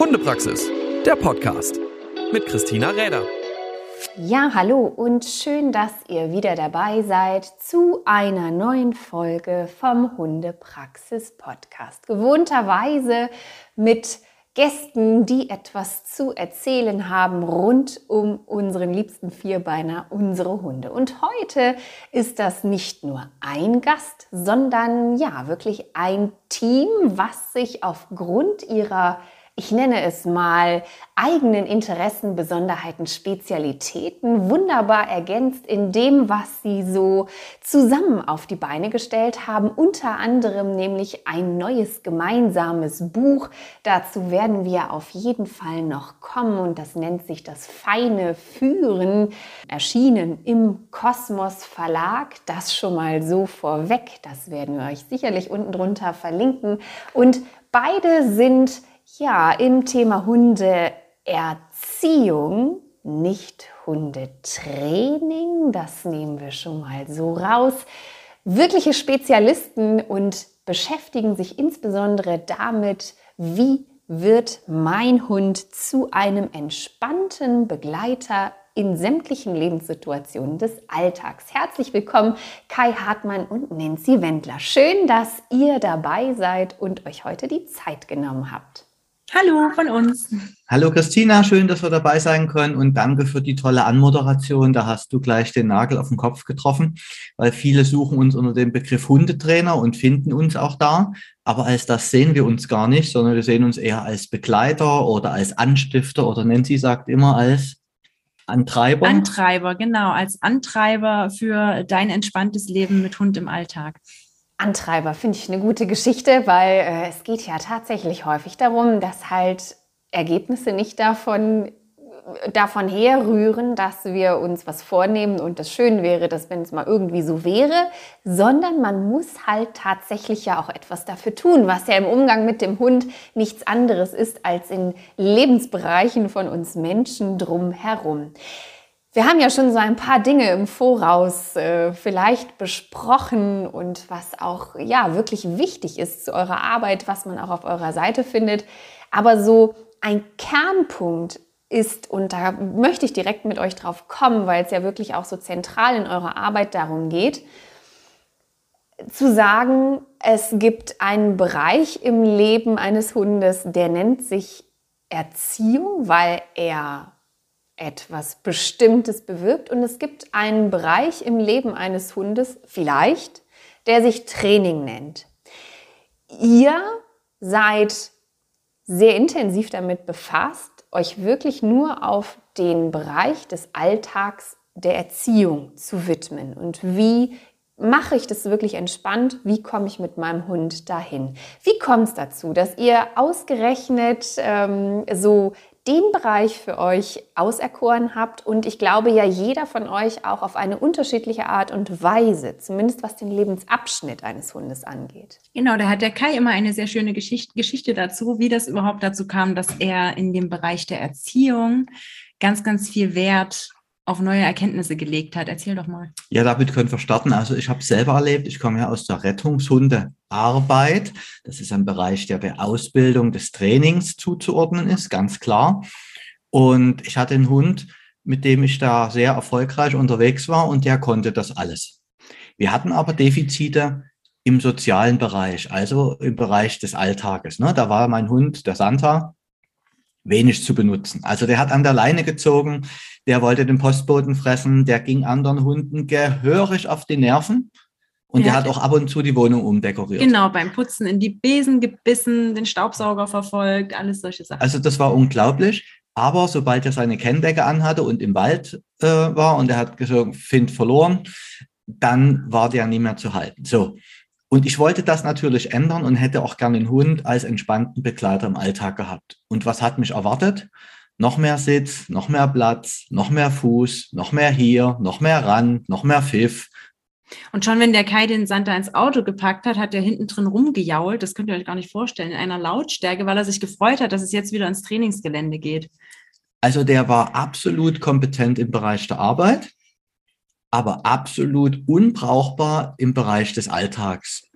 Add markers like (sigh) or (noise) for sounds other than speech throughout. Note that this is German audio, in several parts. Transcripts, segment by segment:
Hundepraxis, der Podcast mit Christina Räder. Ja, hallo und schön, dass ihr wieder dabei seid zu einer neuen Folge vom Hundepraxis Podcast. Gewohnterweise mit Gästen, die etwas zu erzählen haben rund um unseren liebsten Vierbeiner, unsere Hunde. Und heute ist das nicht nur ein Gast, sondern ja, wirklich ein Team, was sich aufgrund ihrer ich nenne es mal, eigenen Interessen, Besonderheiten, Spezialitäten wunderbar ergänzt in dem, was sie so zusammen auf die Beine gestellt haben. Unter anderem nämlich ein neues gemeinsames Buch. Dazu werden wir auf jeden Fall noch kommen und das nennt sich das feine Führen, erschienen im Kosmos Verlag. Das schon mal so vorweg. Das werden wir euch sicherlich unten drunter verlinken. Und beide sind ja, im Thema Hundeerziehung, nicht Hundetraining, das nehmen wir schon mal so raus. Wirkliche Spezialisten und beschäftigen sich insbesondere damit, wie wird mein Hund zu einem entspannten Begleiter in sämtlichen Lebenssituationen des Alltags. Herzlich willkommen, Kai Hartmann und Nancy Wendler. Schön, dass ihr dabei seid und euch heute die Zeit genommen habt. Hallo von uns. Hallo Christina, schön, dass wir dabei sein können und danke für die tolle Anmoderation. Da hast du gleich den Nagel auf den Kopf getroffen, weil viele suchen uns unter dem Begriff Hundetrainer und finden uns auch da. Aber als das sehen wir uns gar nicht, sondern wir sehen uns eher als Begleiter oder als Anstifter oder Nancy sagt immer als Antreiber. Antreiber, genau, als Antreiber für dein entspanntes Leben mit Hund im Alltag. Antreiber finde ich eine gute Geschichte, weil äh, es geht ja tatsächlich häufig darum, dass halt Ergebnisse nicht davon davon herrühren, dass wir uns was vornehmen und das schön wäre, dass wenn es mal irgendwie so wäre, sondern man muss halt tatsächlich ja auch etwas dafür tun, was ja im Umgang mit dem Hund nichts anderes ist als in Lebensbereichen von uns Menschen drumherum. Wir haben ja schon so ein paar Dinge im Voraus äh, vielleicht besprochen und was auch ja wirklich wichtig ist zu eurer Arbeit, was man auch auf eurer Seite findet. Aber so ein Kernpunkt ist, und da möchte ich direkt mit euch drauf kommen, weil es ja wirklich auch so zentral in eurer Arbeit darum geht, zu sagen, es gibt einen Bereich im Leben eines Hundes, der nennt sich Erziehung, weil er etwas Bestimmtes bewirkt. Und es gibt einen Bereich im Leben eines Hundes, vielleicht, der sich Training nennt. Ihr seid sehr intensiv damit befasst, euch wirklich nur auf den Bereich des Alltags der Erziehung zu widmen und wie mache ich das wirklich entspannt? Wie komme ich mit meinem Hund dahin? Wie kommt es dazu, dass ihr ausgerechnet ähm, so den Bereich für euch auserkoren habt und ich glaube ja jeder von euch auch auf eine unterschiedliche Art und Weise, zumindest was den Lebensabschnitt eines Hundes angeht. Genau, da hat der Kai immer eine sehr schöne Geschichte, Geschichte dazu, wie das überhaupt dazu kam, dass er in dem Bereich der Erziehung ganz, ganz viel Wert auf neue Erkenntnisse gelegt hat. Erzähl doch mal. Ja, damit können wir starten. Also ich habe selber erlebt, ich komme ja aus der Rettungshundearbeit. Das ist ein Bereich, der der Ausbildung des Trainings zuzuordnen ist, ganz klar. Und ich hatte einen Hund, mit dem ich da sehr erfolgreich unterwegs war und der konnte das alles. Wir hatten aber Defizite im sozialen Bereich, also im Bereich des Alltages. Ne? Da war mein Hund, der Santa, wenig zu benutzen. Also der hat an der Leine gezogen, der wollte den Postboten fressen, der ging anderen Hunden gehörig auf die Nerven. Und der, der hat auch ab und zu die Wohnung umdekoriert. Genau, beim Putzen in die Besen gebissen, den Staubsauger verfolgt, alles solche Sachen. Also das war unglaublich. Aber sobald er seine Kenndecke anhatte und im Wald äh, war und er hat gesagt, Find verloren, dann war der nie mehr zu halten. So. Und ich wollte das natürlich ändern und hätte auch gerne einen Hund als entspannten Begleiter im Alltag gehabt. Und was hat mich erwartet? Noch mehr Sitz, noch mehr Platz, noch mehr Fuß, noch mehr hier, noch mehr ran, noch mehr Pfiff. Und schon wenn der Kai den Santa ins Auto gepackt hat, hat er hinten drin rumgejault. Das könnt ihr euch gar nicht vorstellen, in einer Lautstärke, weil er sich gefreut hat, dass es jetzt wieder ins Trainingsgelände geht. Also der war absolut kompetent im Bereich der Arbeit aber absolut unbrauchbar im Bereich des Alltags.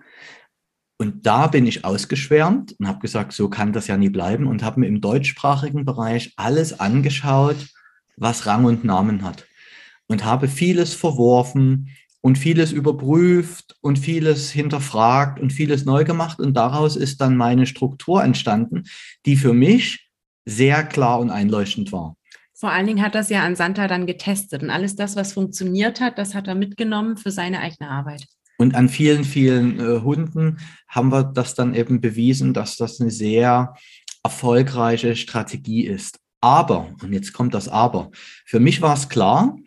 Und da bin ich ausgeschwärmt und habe gesagt, so kann das ja nie bleiben und habe mir im deutschsprachigen Bereich alles angeschaut, was Rang und Namen hat. Und habe vieles verworfen und vieles überprüft und vieles hinterfragt und vieles neu gemacht. Und daraus ist dann meine Struktur entstanden, die für mich sehr klar und einleuchtend war. Vor allen Dingen hat das ja an Santa dann getestet und alles das, was funktioniert hat, das hat er mitgenommen für seine eigene Arbeit. Und an vielen, vielen äh, Hunden haben wir das dann eben bewiesen, dass das eine sehr erfolgreiche Strategie ist. Aber, und jetzt kommt das Aber, für mich war es klar,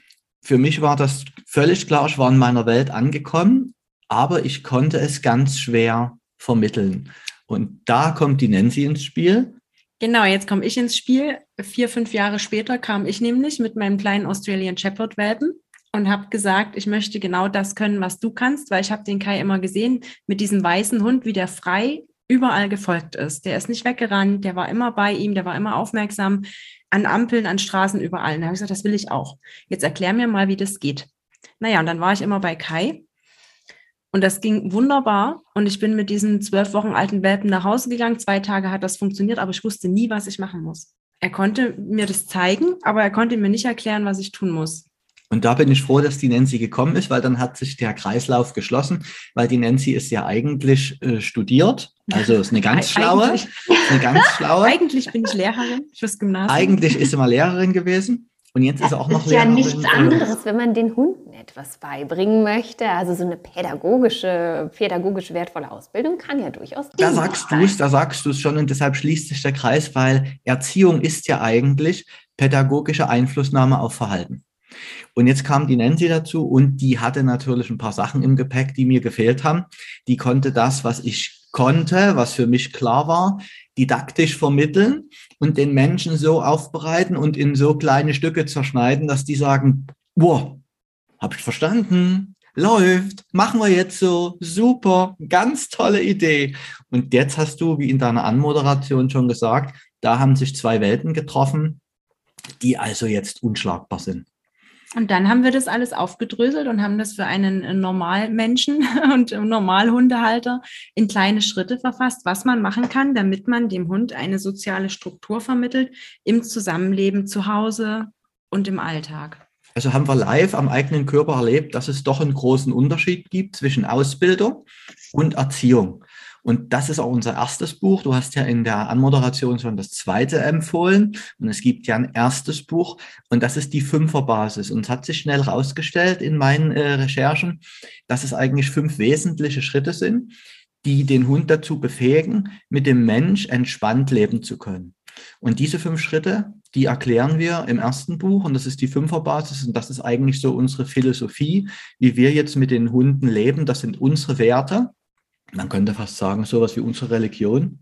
für mich war das völlig klar, ich war in meiner Welt angekommen, aber ich konnte es ganz schwer vermitteln. Und da kommt die Nancy ins Spiel. Genau, jetzt komme ich ins Spiel. Vier, fünf Jahre später kam ich nämlich mit meinem kleinen Australian Shepherd Welpen und habe gesagt, ich möchte genau das können, was du kannst, weil ich habe den Kai immer gesehen mit diesem weißen Hund, wie der frei überall gefolgt ist. Der ist nicht weggerannt, der war immer bei ihm, der war immer aufmerksam an Ampeln, an Straßen, überall. Und da habe ich gesagt, das will ich auch. Jetzt erklär mir mal, wie das geht. Naja, und dann war ich immer bei Kai und das ging wunderbar. Und ich bin mit diesen zwölf Wochen alten Welpen nach Hause gegangen. Zwei Tage hat das funktioniert, aber ich wusste nie, was ich machen muss. Er konnte mir das zeigen, aber er konnte mir nicht erklären, was ich tun muss. Und da bin ich froh, dass die Nancy gekommen ist, weil dann hat sich der Kreislauf geschlossen, weil die Nancy ist ja eigentlich äh, studiert, also ist eine ganz (laughs) schlaue, eine ganz schlaue. (laughs) Eigentlich bin ich Lehrerin fürs Gymnasium. Eigentlich ist sie mal Lehrerin gewesen und jetzt ist sie auch noch ist Lehrerin. ja nichts anderes, wenn man den Hunden etwas beibringen möchte. Also so eine pädagogische, pädagogisch wertvolle Ausbildung kann ja durchaus. Da sagst du es, da sagst du es schon und deshalb schließt sich der Kreis, weil Erziehung ist ja eigentlich pädagogische Einflussnahme auf Verhalten. Und jetzt kam die Nancy dazu und die hatte natürlich ein paar Sachen im Gepäck, die mir gefehlt haben. Die konnte das, was ich konnte, was für mich klar war, didaktisch vermitteln und den Menschen so aufbereiten und in so kleine Stücke zerschneiden, dass die sagen, boah, hab ich verstanden, läuft, machen wir jetzt so, super, ganz tolle Idee. Und jetzt hast du, wie in deiner Anmoderation schon gesagt, da haben sich zwei Welten getroffen, die also jetzt unschlagbar sind. Und dann haben wir das alles aufgedröselt und haben das für einen äh, Normalmenschen (laughs) und Normalhundehalter in kleine Schritte verfasst, was man machen kann, damit man dem Hund eine soziale Struktur vermittelt im Zusammenleben zu Hause und im Alltag. Also haben wir live am eigenen Körper erlebt, dass es doch einen großen Unterschied gibt zwischen Ausbildung und Erziehung. Und das ist auch unser erstes Buch. Du hast ja in der Anmoderation schon das zweite empfohlen. Und es gibt ja ein erstes Buch. Und das ist die Fünferbasis. Und es hat sich schnell herausgestellt in meinen äh, Recherchen, dass es eigentlich fünf wesentliche Schritte sind, die den Hund dazu befähigen, mit dem Mensch entspannt leben zu können. Und diese fünf Schritte, die erklären wir im ersten Buch und das ist die Fünferbasis und das ist eigentlich so unsere Philosophie, wie wir jetzt mit den Hunden leben. Das sind unsere Werte man könnte fast sagen, sowas wie unsere Religion.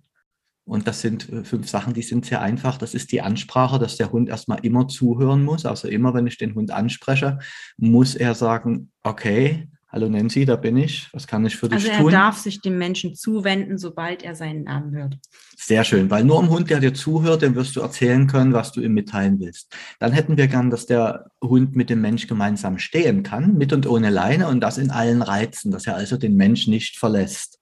Und das sind äh, fünf Sachen, die sind sehr einfach. Das ist die Ansprache, dass der Hund erstmal immer zuhören muss. Also immer, wenn ich den Hund anspreche, muss er sagen, okay, hallo Nancy, da bin ich. Was kann ich für dich tun? Also er darf sich dem Menschen zuwenden, sobald er seinen Namen hört. Sehr schön, weil nur ein Hund, der dir zuhört, dem wirst du erzählen können, was du ihm mitteilen willst. Dann hätten wir gern, dass der Hund mit dem Mensch gemeinsam stehen kann, mit und ohne Leine und das in allen Reizen, dass er also den Mensch nicht verlässt.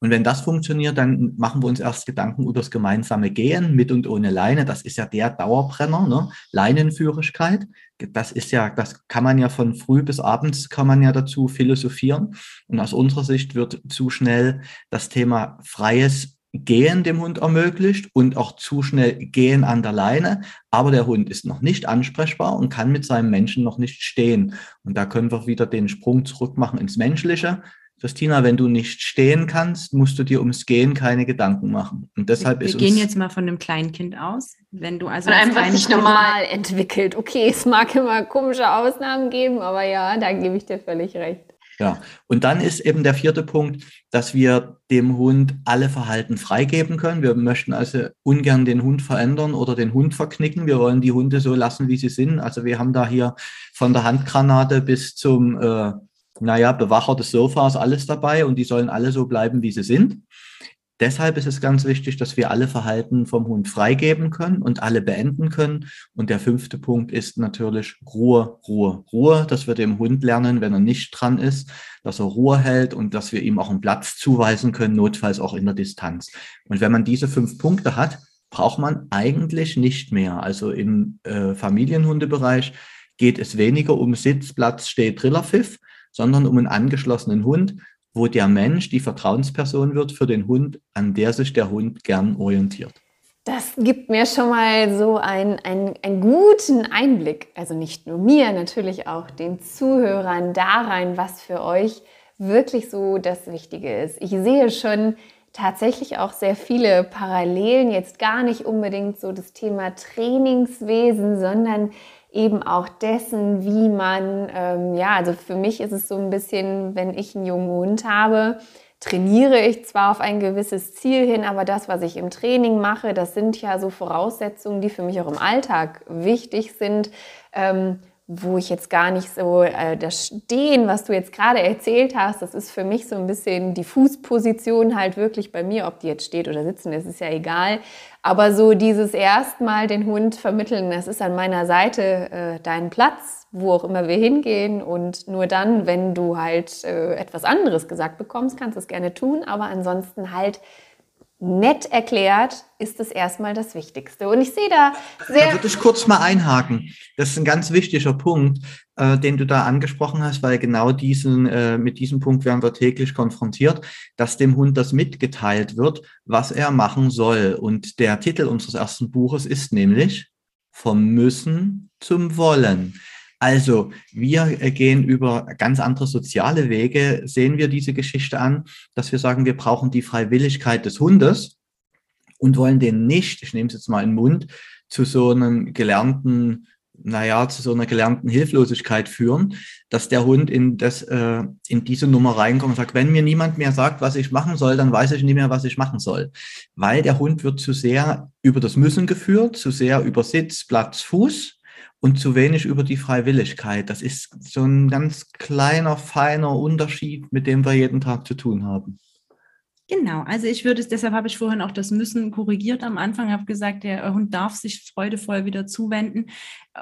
Und wenn das funktioniert, dann machen wir uns erst Gedanken über das gemeinsame Gehen mit und ohne Leine. Das ist ja der Dauerbrenner, ne? Leinenführigkeit. Das ist ja, das kann man ja von früh bis abends kann man ja dazu philosophieren. Und aus unserer Sicht wird zu schnell das Thema freies Gehen dem Hund ermöglicht und auch zu schnell Gehen an der Leine. Aber der Hund ist noch nicht ansprechbar und kann mit seinem Menschen noch nicht stehen. Und da können wir wieder den Sprung zurück machen ins Menschliche. Christina, wenn du nicht stehen kannst, musst du dir ums Gehen keine Gedanken machen. Und deshalb wir, ist wir gehen jetzt mal von einem Kleinkind aus. Wenn du also von einem, was sich normal entwickelt. Okay, es mag immer komische Ausnahmen geben, aber ja, da gebe ich dir völlig recht. Ja, und dann ist eben der vierte Punkt, dass wir dem Hund alle Verhalten freigeben können. Wir möchten also ungern den Hund verändern oder den Hund verknicken. Wir wollen die Hunde so lassen, wie sie sind. Also wir haben da hier von der Handgranate bis zum äh, naja, Bewacher des Sofas, alles dabei und die sollen alle so bleiben, wie sie sind. Deshalb ist es ganz wichtig, dass wir alle Verhalten vom Hund freigeben können und alle beenden können. Und der fünfte Punkt ist natürlich Ruhe, Ruhe, Ruhe, dass wir dem Hund lernen, wenn er nicht dran ist, dass er Ruhe hält und dass wir ihm auch einen Platz zuweisen können, notfalls auch in der Distanz. Und wenn man diese fünf Punkte hat, braucht man eigentlich nicht mehr. Also im äh, Familienhundebereich geht es weniger um Sitz, Platz, Steh, Trillerpfiff, sondern um einen angeschlossenen Hund, wo der Mensch die Vertrauensperson wird für den Hund, an der sich der Hund gern orientiert. Das gibt mir schon mal so einen, einen, einen guten Einblick, also nicht nur mir, natürlich auch den Zuhörern da rein, was für euch wirklich so das Wichtige ist. Ich sehe schon tatsächlich auch sehr viele Parallelen, jetzt gar nicht unbedingt so das Thema Trainingswesen, sondern eben auch dessen, wie man, ähm, ja, also für mich ist es so ein bisschen, wenn ich einen jungen Hund habe, trainiere ich zwar auf ein gewisses Ziel hin, aber das, was ich im Training mache, das sind ja so Voraussetzungen, die für mich auch im Alltag wichtig sind. Ähm, wo ich jetzt gar nicht so äh, das Stehen, was du jetzt gerade erzählt hast, das ist für mich so ein bisschen die Fußposition halt wirklich bei mir, ob die jetzt steht oder sitzen, das ist ja egal. Aber so dieses erstmal den Hund vermitteln, das ist an meiner Seite äh, dein Platz, wo auch immer wir hingehen. Und nur dann, wenn du halt äh, etwas anderes gesagt bekommst, kannst du es gerne tun. Aber ansonsten halt nett erklärt, ist es erstmal das Wichtigste. Und ich sehe da sehr. Da würde ich kurz mal einhaken. Das ist ein ganz wichtiger Punkt, äh, den du da angesprochen hast, weil genau diesen, äh, mit diesem Punkt werden wir täglich konfrontiert, dass dem Hund das mitgeteilt wird, was er machen soll. Und der Titel unseres ersten Buches ist nämlich Vom Müssen zum Wollen. Also wir äh, gehen über ganz andere soziale Wege, sehen wir diese Geschichte an, dass wir sagen, wir brauchen die Freiwilligkeit des Hundes und wollen den nicht, ich nehme es jetzt mal in den Mund, zu so einem gelernten, naja, zu so einer gelernten Hilflosigkeit führen, dass der Hund in, das, äh, in diese Nummer reinkommt und sagt, wenn mir niemand mehr sagt, was ich machen soll, dann weiß ich nicht mehr, was ich machen soll. Weil der Hund wird zu sehr über das Müssen geführt, zu sehr über Sitz, Platz, Fuß und zu wenig über die Freiwilligkeit. Das ist so ein ganz kleiner, feiner Unterschied, mit dem wir jeden Tag zu tun haben. Genau, also ich würde es, deshalb habe ich vorhin auch das Müssen korrigiert am Anfang, habe gesagt, der Hund darf sich freudevoll wieder zuwenden.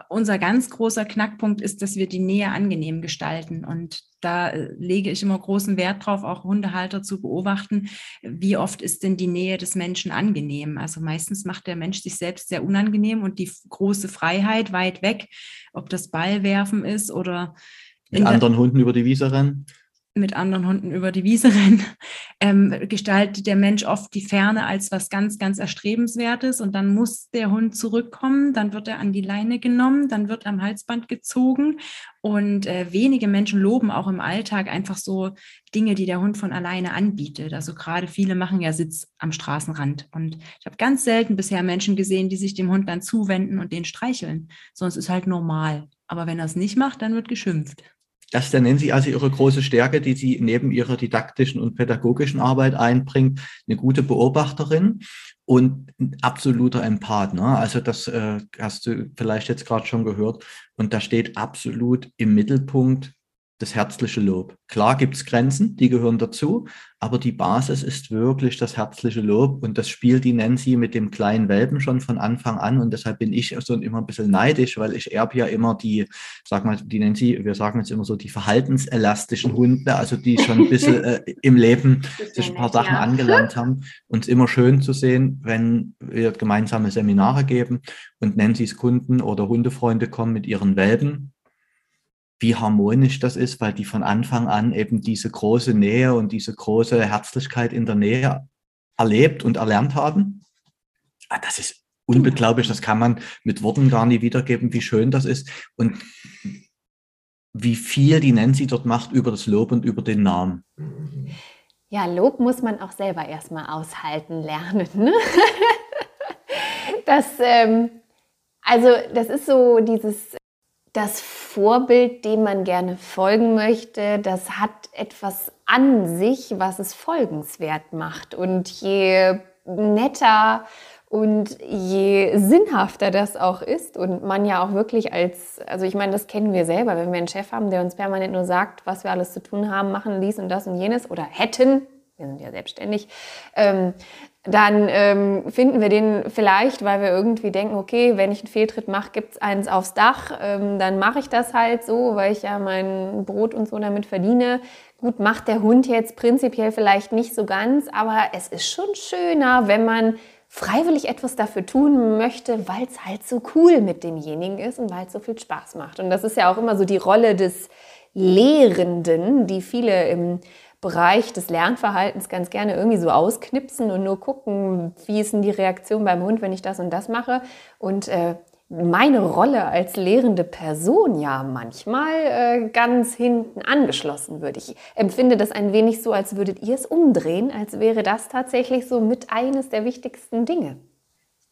Unser ganz großer Knackpunkt ist, dass wir die Nähe angenehm gestalten. Und da äh, lege ich immer großen Wert drauf, auch Hundehalter zu beobachten, wie oft ist denn die Nähe des Menschen angenehm. Also meistens macht der Mensch sich selbst sehr unangenehm und die große Freiheit weit weg, ob das Ballwerfen ist oder mit anderen Hunden über die Wiese rennen mit anderen Hunden über die Wiese (laughs) rennen, ähm, gestaltet der Mensch oft die Ferne als was ganz, ganz Erstrebenswertes und dann muss der Hund zurückkommen, dann wird er an die Leine genommen, dann wird am Halsband gezogen und äh, wenige Menschen loben auch im Alltag einfach so Dinge, die der Hund von alleine anbietet. Also gerade viele machen ja Sitz am Straßenrand und ich habe ganz selten bisher Menschen gesehen, die sich dem Hund dann zuwenden und den streicheln, sonst ist halt normal. Aber wenn er es nicht macht, dann wird geschimpft. Das nennen Sie also Ihre große Stärke, die Sie neben Ihrer didaktischen und pädagogischen Arbeit einbringt, eine gute Beobachterin und ein absoluter Empath. Ne? Also das äh, hast du vielleicht jetzt gerade schon gehört. Und da steht absolut im Mittelpunkt das herzliche Lob. Klar gibt es Grenzen, die gehören dazu, aber die Basis ist wirklich das herzliche Lob und das spielt die Nancy mit dem kleinen Welpen schon von Anfang an und deshalb bin ich so immer ein bisschen neidisch, weil ich erbe ja immer die, sag mal, die Nancy, wir sagen jetzt immer so die verhaltenselastischen Hunde, also die schon ein bisschen äh, im Leben (laughs) sich ein paar Sachen ja. angelernt haben und es immer schön zu sehen, wenn wir gemeinsame Seminare geben und Nancy's Kunden oder Hundefreunde kommen mit ihren Welpen wie harmonisch das ist, weil die von Anfang an eben diese große Nähe und diese große Herzlichkeit in der Nähe erlebt und erlernt haben. Ah, das ist unbeglaublich, das kann man mit Worten gar nicht wiedergeben, wie schön das ist und wie viel die Nancy dort macht über das Lob und über den Namen. Ja, Lob muss man auch selber erstmal aushalten lernen. Ne? (laughs) Das, ähm, also das ist so dieses das Vorbild, dem man gerne folgen möchte, das hat etwas an sich, was es folgenswert macht. Und je netter und je sinnhafter das auch ist und man ja auch wirklich als, also ich meine, das kennen wir selber, wenn wir einen Chef haben, der uns permanent nur sagt, was wir alles zu tun haben, machen dies und das und jenes oder hätten, wir sind ja selbstständig, ähm, dann ähm, finden wir den vielleicht, weil wir irgendwie denken, okay, wenn ich einen Fehltritt mache, gibt es eins aufs Dach, ähm, dann mache ich das halt so, weil ich ja mein Brot und so damit verdiene. Gut, macht der Hund jetzt prinzipiell vielleicht nicht so ganz, aber es ist schon schöner, wenn man freiwillig etwas dafür tun möchte, weil es halt so cool mit demjenigen ist und weil es so viel Spaß macht. Und das ist ja auch immer so die Rolle des Lehrenden, die viele im Bereich des Lernverhaltens ganz gerne irgendwie so ausknipsen und nur gucken, wie ist denn die Reaktion beim Hund, wenn ich das und das mache. Und äh, meine Rolle als lehrende Person ja manchmal äh, ganz hinten angeschlossen wird. Ich empfinde das ein wenig so, als würdet ihr es umdrehen, als wäre das tatsächlich so mit eines der wichtigsten Dinge.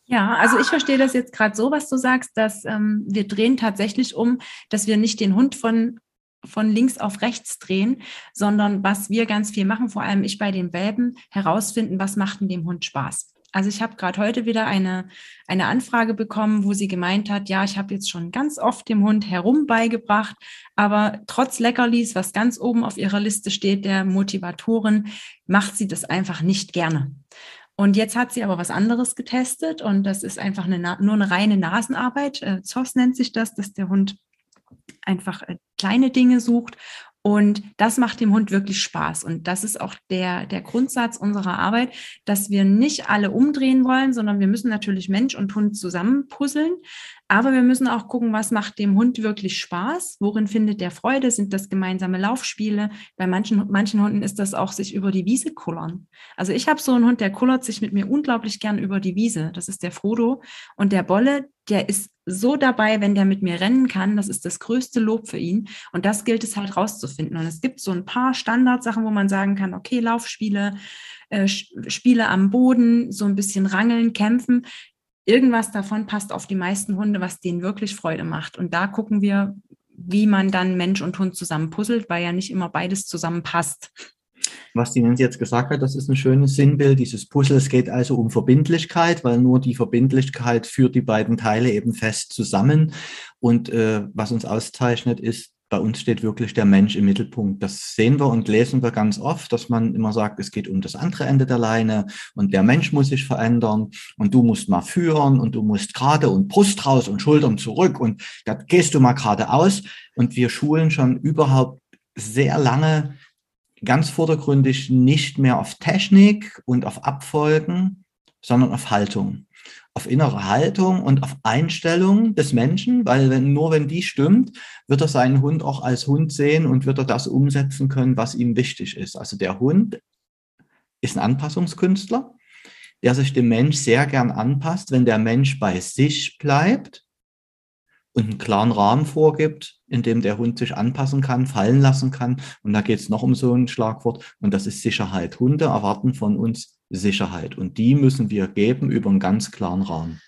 Ja, also ich verstehe das jetzt gerade so, was du sagst, dass ähm, wir drehen tatsächlich um, dass wir nicht den Hund von von links auf rechts drehen, sondern was wir ganz viel machen, vor allem ich bei den Welpen, herausfinden, was macht denn dem Hund Spaß. Also ich habe gerade heute wieder eine, eine Anfrage bekommen, wo sie gemeint hat, ja, ich habe jetzt schon ganz oft dem Hund herum beigebracht, aber trotz Leckerlis, was ganz oben auf ihrer Liste steht, der Motivatoren, macht sie das einfach nicht gerne. Und jetzt hat sie aber was anderes getestet und das ist einfach eine, nur eine reine Nasenarbeit. Äh, ZOS nennt sich das, dass der Hund einfach äh, kleine Dinge sucht. Und das macht dem Hund wirklich Spaß. Und das ist auch der, der Grundsatz unserer Arbeit, dass wir nicht alle umdrehen wollen, sondern wir müssen natürlich Mensch und Hund zusammen puzzeln. Aber wir müssen auch gucken, was macht dem Hund wirklich Spaß? Worin findet der Freude? Sind das gemeinsame Laufspiele? Bei manchen, manchen Hunden ist das auch sich über die Wiese kullern. Also ich habe so einen Hund, der kullert sich mit mir unglaublich gern über die Wiese. Das ist der Frodo. Und der Bolle, der ist so dabei, wenn der mit mir rennen kann. Das ist das größte Lob für ihn. Und das gilt es halt rauszufinden. Und es gibt so ein paar Standardsachen, wo man sagen kann, okay, Laufspiele, äh, Spiele am Boden, so ein bisschen rangeln, kämpfen. Irgendwas davon passt auf die meisten Hunde, was denen wirklich Freude macht. Und da gucken wir, wie man dann Mensch und Hund zusammen puzzelt, weil ja nicht immer beides zusammenpasst was die Nancy jetzt gesagt hat, das ist ein schönes Sinnbild dieses Puzzle. Es geht also um Verbindlichkeit, weil nur die Verbindlichkeit führt die beiden Teile eben fest zusammen. Und äh, was uns auszeichnet, ist, bei uns steht wirklich der Mensch im Mittelpunkt. Das sehen wir und lesen wir ganz oft, dass man immer sagt, es geht um das andere Ende der Leine und der Mensch muss sich verändern und du musst mal führen und du musst gerade und Brust raus und Schultern zurück und da gehst du mal geradeaus. Und wir schulen schon überhaupt sehr lange ganz vordergründig nicht mehr auf Technik und auf Abfolgen, sondern auf Haltung. Auf innere Haltung und auf Einstellung des Menschen, weil wenn, nur wenn die stimmt, wird er seinen Hund auch als Hund sehen und wird er das umsetzen können, was ihm wichtig ist. Also der Hund ist ein Anpassungskünstler, der sich dem Mensch sehr gern anpasst, wenn der Mensch bei sich bleibt und einen klaren Rahmen vorgibt, in dem der Hund sich anpassen kann, fallen lassen kann. Und da geht es noch um so ein Schlagwort und das ist Sicherheit. Hunde erwarten von uns Sicherheit und die müssen wir geben über einen ganz klaren Rahmen.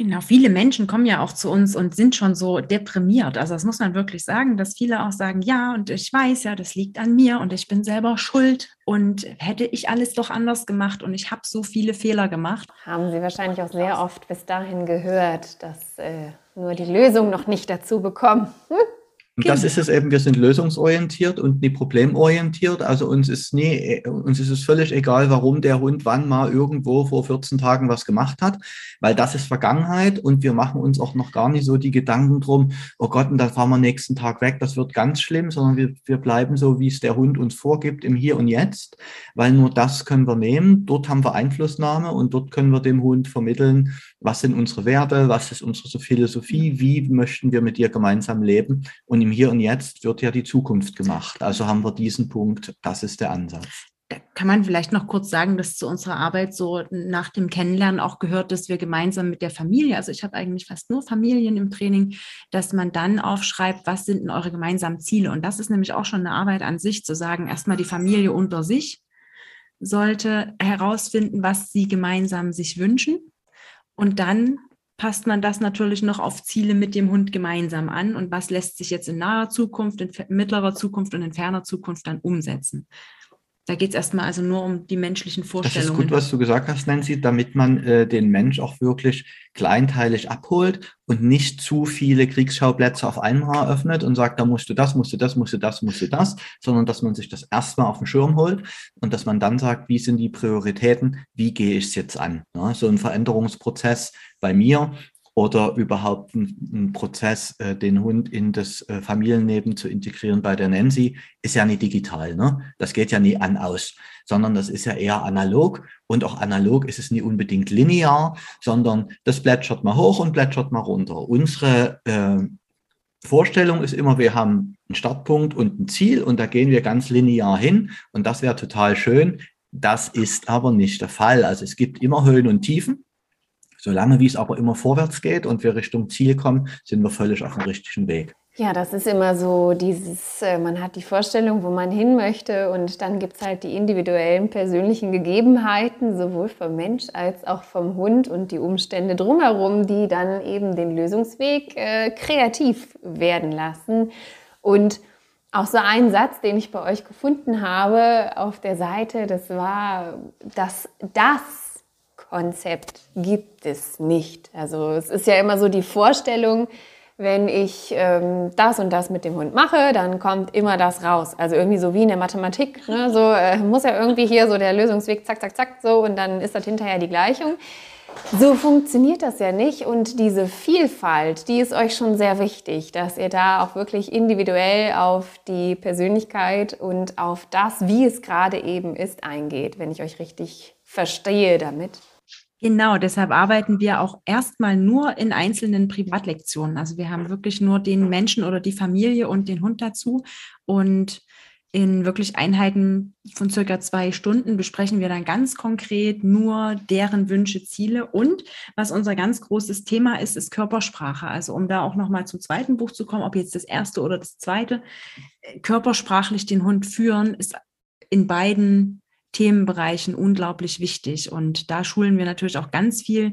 Genau, viele Menschen kommen ja auch zu uns und sind schon so deprimiert. Also das muss man wirklich sagen, dass viele auch sagen, ja, und ich weiß ja, das liegt an mir und ich bin selber schuld und hätte ich alles doch anders gemacht und ich habe so viele Fehler gemacht. Haben Sie wahrscheinlich auch sehr oft bis dahin gehört, dass äh, nur die Lösung noch nicht dazu bekommen. Hm? Und das ist es eben, wir sind lösungsorientiert und nie problemorientiert. Also uns ist nie, uns ist es völlig egal, warum der Hund wann mal irgendwo vor 14 Tagen was gemacht hat, weil das ist Vergangenheit und wir machen uns auch noch gar nicht so die Gedanken drum, oh Gott, und dann fahren wir nächsten Tag weg, das wird ganz schlimm, sondern wir, wir bleiben so, wie es der Hund uns vorgibt, im Hier und Jetzt, weil nur das können wir nehmen. Dort haben wir Einflussnahme und dort können wir dem Hund vermitteln, was sind unsere Werte, was ist unsere Philosophie, wie möchten wir mit ihr gemeinsam leben und im Hier und Jetzt wird ja die Zukunft gemacht. Also haben wir diesen Punkt, das ist der Ansatz. Da kann man vielleicht noch kurz sagen, dass zu unserer Arbeit so nach dem Kennenlernen auch gehört, dass wir gemeinsam mit der Familie, also ich habe eigentlich fast nur Familien im Training, dass man dann aufschreibt, was sind denn eure gemeinsamen Ziele? Und das ist nämlich auch schon eine Arbeit an sich, zu sagen, erstmal die Familie unter sich sollte herausfinden, was sie gemeinsam sich wünschen. Und dann passt man das natürlich noch auf Ziele mit dem Hund gemeinsam an und was lässt sich jetzt in naher Zukunft, in mittlerer Zukunft und in ferner Zukunft dann umsetzen. Da geht es erstmal also nur um die menschlichen Vorstellungen. Das ist gut, was du gesagt hast, Nancy, damit man äh, den Mensch auch wirklich kleinteilig abholt und nicht zu viele Kriegsschauplätze auf einmal eröffnet und sagt, da musst du das, musst du das, musst du das, musst du das, sondern dass man sich das erstmal auf den Schirm holt und dass man dann sagt, wie sind die Prioritäten, wie gehe ich es jetzt an. Ja, so ein Veränderungsprozess bei mir oder überhaupt ein, Prozess, äh, den Hund in das äh, Familienleben zu integrieren bei der Nancy, ist ja nicht digital. Ne? Das geht ja nie an aus, sondern das ist ja eher analog. Und auch analog ist es nie unbedingt linear, sondern das plätschert mal hoch und plätschert mal runter. Unsere äh, Vorstellung ist immer, wir haben einen Startpunkt und ein Ziel und da gehen wir ganz linear hin und das wäre total schön. Das ist aber nicht der Fall. Also es gibt immer Höhen und Tiefen Solange wie es aber immer vorwärts geht und wir Richtung Ziel kommen, sind wir völlig auf dem richtigen Weg. Ja, das ist immer so dieses, äh, man hat die Vorstellung, wo man hin möchte und dann gibt es halt die individuellen persönlichen Gegebenheiten, sowohl vom Mensch als auch vom Hund und die Umstände drumherum, die dann eben den Lösungsweg äh, kreativ werden lassen. Und auch so ein Satz, den ich bei euch gefunden habe auf der Seite, das war, dass das Konzept gibt es nicht. Also es ist ja immer so die Vorstellung, wenn ich ähm, das und das mit dem Hund mache, dann kommt immer das raus. Also irgendwie so wie in der Mathematik. Ne? So äh, muss ja irgendwie hier so der Lösungsweg zack, zack, zack so und dann ist das hinterher die Gleichung. So funktioniert das ja nicht und diese Vielfalt, die ist euch schon sehr wichtig, dass ihr da auch wirklich individuell auf die Persönlichkeit und auf das, wie es gerade eben ist, eingeht, wenn ich euch richtig verstehe damit. Genau, deshalb arbeiten wir auch erstmal nur in einzelnen Privatlektionen. Also wir haben wirklich nur den Menschen oder die Familie und den Hund dazu. Und in wirklich Einheiten von circa zwei Stunden besprechen wir dann ganz konkret nur deren Wünsche, Ziele und was unser ganz großes Thema ist, ist Körpersprache. Also um da auch nochmal zum zweiten Buch zu kommen, ob jetzt das erste oder das zweite, körpersprachlich den Hund führen, ist in beiden Themenbereichen unglaublich wichtig. Und da schulen wir natürlich auch ganz viel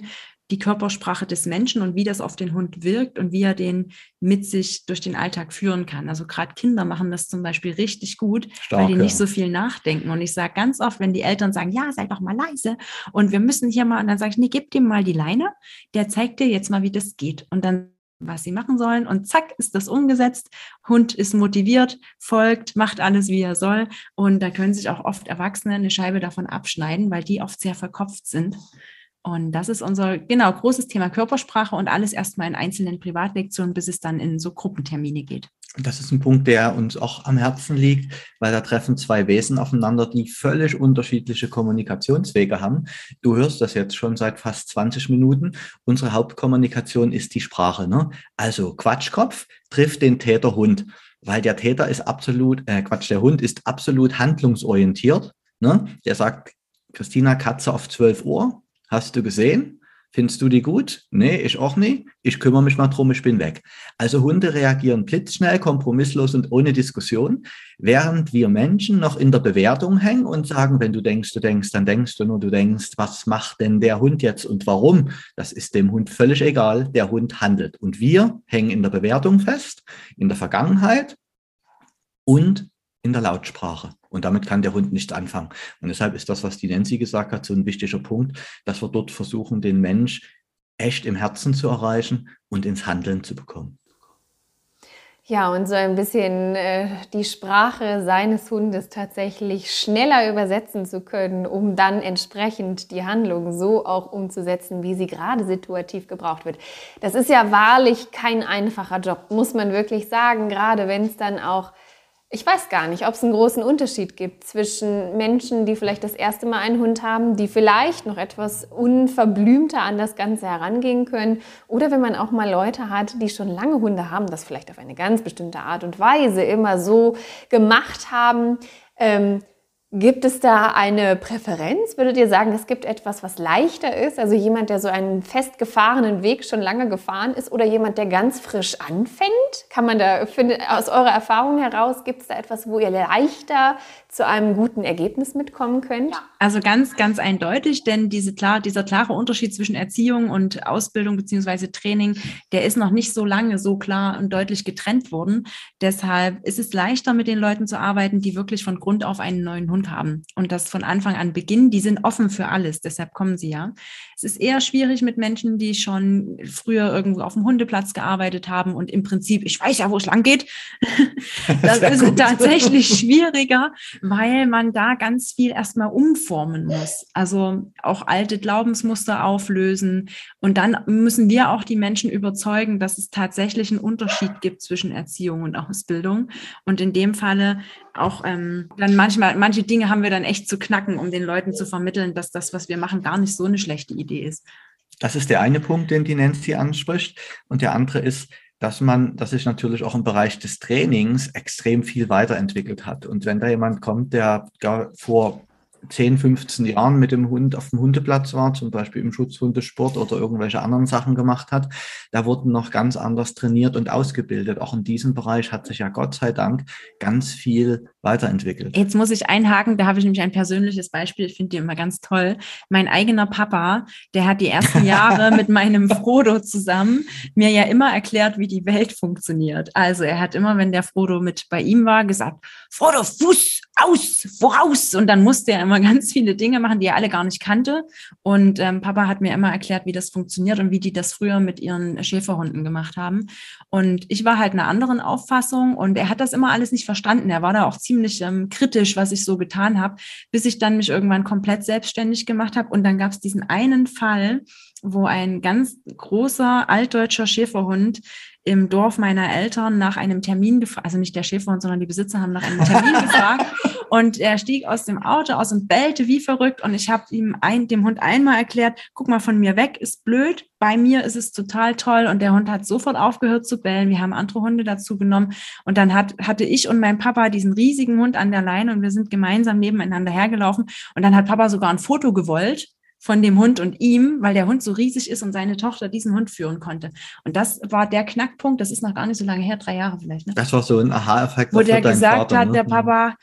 die Körpersprache des Menschen und wie das auf den Hund wirkt und wie er den mit sich durch den Alltag führen kann. Also gerade Kinder machen das zum Beispiel richtig gut, Stark, weil die nicht so viel nachdenken. Und ich sage ganz oft, wenn die Eltern sagen, ja, sei doch mal leise und wir müssen hier mal, und dann sage ich, nee, gib dem mal die Leine, der zeigt dir jetzt mal, wie das geht. Und dann was sie machen sollen. Und zack, ist das umgesetzt. Hund ist motiviert, folgt, macht alles, wie er soll. Und da können sich auch oft Erwachsene eine Scheibe davon abschneiden, weil die oft sehr verkopft sind. Und das ist unser, genau, großes Thema Körpersprache und alles erstmal in einzelnen Privatlektionen, bis es dann in so Gruppentermine geht. Das ist ein Punkt, der uns auch am Herzen liegt, weil da treffen zwei Wesen aufeinander, die völlig unterschiedliche Kommunikationswege haben. Du hörst das jetzt schon seit fast 20 Minuten. Unsere Hauptkommunikation ist die Sprache. Ne? Also Quatschkopf trifft den Täterhund, weil der Täter ist absolut, äh, Quatsch, der Hund ist absolut handlungsorientiert. Ne? Der sagt, Christina, Katze auf 12 Uhr, Hast du gesehen? Findest du die gut? Nee, ich auch nicht. Ich kümmere mich mal drum, ich bin weg. Also Hunde reagieren blitzschnell, kompromisslos und ohne Diskussion, während wir Menschen noch in der Bewertung hängen und sagen, wenn du denkst, du denkst, dann denkst du nur, du denkst, was macht denn der Hund jetzt und warum? Das ist dem Hund völlig egal. Der Hund handelt. Und wir hängen in der Bewertung fest, in der Vergangenheit und in der Lautsprache. Und damit kann der Hund nichts anfangen. Und deshalb ist das, was die Nancy gesagt hat, so ein wichtiger Punkt, dass wir dort versuchen, den Mensch echt im Herzen zu erreichen und ins Handeln zu bekommen. Ja, und so ein bisschen äh, die Sprache seines Hundes tatsächlich schneller übersetzen zu können, um dann entsprechend die Handlung so auch umzusetzen, wie sie gerade situativ gebraucht wird. Das ist ja wahrlich kein einfacher Job, muss man wirklich sagen, gerade wenn es dann auch ich weiß gar nicht, ob es einen großen Unterschied gibt zwischen Menschen, die vielleicht das erste Mal einen Hund haben, die vielleicht noch etwas unverblümter an das Ganze herangehen können, oder wenn man auch mal Leute hat, die schon lange Hunde haben, das vielleicht auf eine ganz bestimmte Art und Weise immer so gemacht haben. Ähm, Gibt es da eine Präferenz? Würdet ihr sagen, es gibt etwas, was leichter ist? Also jemand, der so einen festgefahrenen Weg schon lange gefahren ist oder jemand, der ganz frisch anfängt? Kann man da, find, aus eurer Erfahrung heraus, gibt es da etwas, wo ihr leichter zu einem guten Ergebnis mitkommen könnt? Also ganz, ganz eindeutig, denn diese klar, dieser klare Unterschied zwischen Erziehung und Ausbildung beziehungsweise Training, der ist noch nicht so lange so klar und deutlich getrennt worden. Deshalb ist es leichter, mit den Leuten zu arbeiten, die wirklich von Grund auf einen neuen Hund Haben und das von Anfang an beginnen, die sind offen für alles, deshalb kommen sie ja. Es ist eher schwierig mit Menschen, die schon früher irgendwo auf dem Hundeplatz gearbeitet haben und im Prinzip, ich weiß ja, wo es lang geht. (laughs) das ist gut. tatsächlich schwieriger, weil man da ganz viel erstmal umformen muss. Also auch alte Glaubensmuster auflösen. Und dann müssen wir auch die Menschen überzeugen, dass es tatsächlich einen Unterschied gibt zwischen Erziehung und Ausbildung. Und in dem Falle auch ähm, dann manchmal, manche Dinge haben wir dann echt zu knacken, um den Leuten zu vermitteln, dass das, was wir machen, gar nicht so eine schlechte Idee ist. Das ist der eine Punkt, den die Nancy anspricht. Und der andere ist, dass man, dass sich natürlich auch im Bereich des Trainings extrem viel weiterentwickelt hat. Und wenn da jemand kommt, der vor 10, 15 Jahren mit dem Hund auf dem Hundeplatz war, zum Beispiel im Schutzhundesport oder irgendwelche anderen Sachen gemacht hat, da wurden noch ganz anders trainiert und ausgebildet. Auch in diesem Bereich hat sich ja Gott sei Dank ganz viel weiterentwickelt. Jetzt muss ich einhaken, da habe ich nämlich ein persönliches Beispiel, ich finde die immer ganz toll. Mein eigener Papa, der hat die ersten (laughs) Jahre mit meinem Frodo zusammen mir ja immer erklärt, wie die Welt funktioniert. Also er hat immer, wenn der Frodo mit bei ihm war, gesagt, Frodo, Fuß aus, voraus. Und dann musste er immer ganz viele Dinge machen, die er alle gar nicht kannte. Und ähm, Papa hat mir immer erklärt, wie das funktioniert und wie die das früher mit ihren Schäferhunden gemacht haben. Und ich war halt einer anderen Auffassung und er hat das immer alles nicht verstanden. Er war da auch ziemlich ähm, kritisch, was ich so getan habe, bis ich dann mich irgendwann komplett selbstständig gemacht habe. Und dann gab es diesen einen Fall, wo ein ganz großer altdeutscher Schäferhund im Dorf meiner Eltern nach einem Termin gefragt, also nicht der Schäferhund, sondern die Besitzer haben nach einem Termin gefragt. (laughs) Und er stieg aus dem Auto aus und bellte wie verrückt. Und ich habe ihm ein, dem Hund einmal erklärt, guck mal, von mir weg ist blöd, bei mir ist es total toll. Und der Hund hat sofort aufgehört zu bellen. Wir haben andere Hunde dazu genommen. Und dann hat, hatte ich und mein Papa diesen riesigen Hund an der Leine und wir sind gemeinsam nebeneinander hergelaufen. Und dann hat Papa sogar ein Foto gewollt von dem Hund und ihm, weil der Hund so riesig ist und seine Tochter diesen Hund führen konnte. Und das war der Knackpunkt, das ist noch gar nicht so lange her, drei Jahre vielleicht. Ne? Das war so ein Aha-Effekt. Wo der gesagt Vater, hat, ne? der Papa,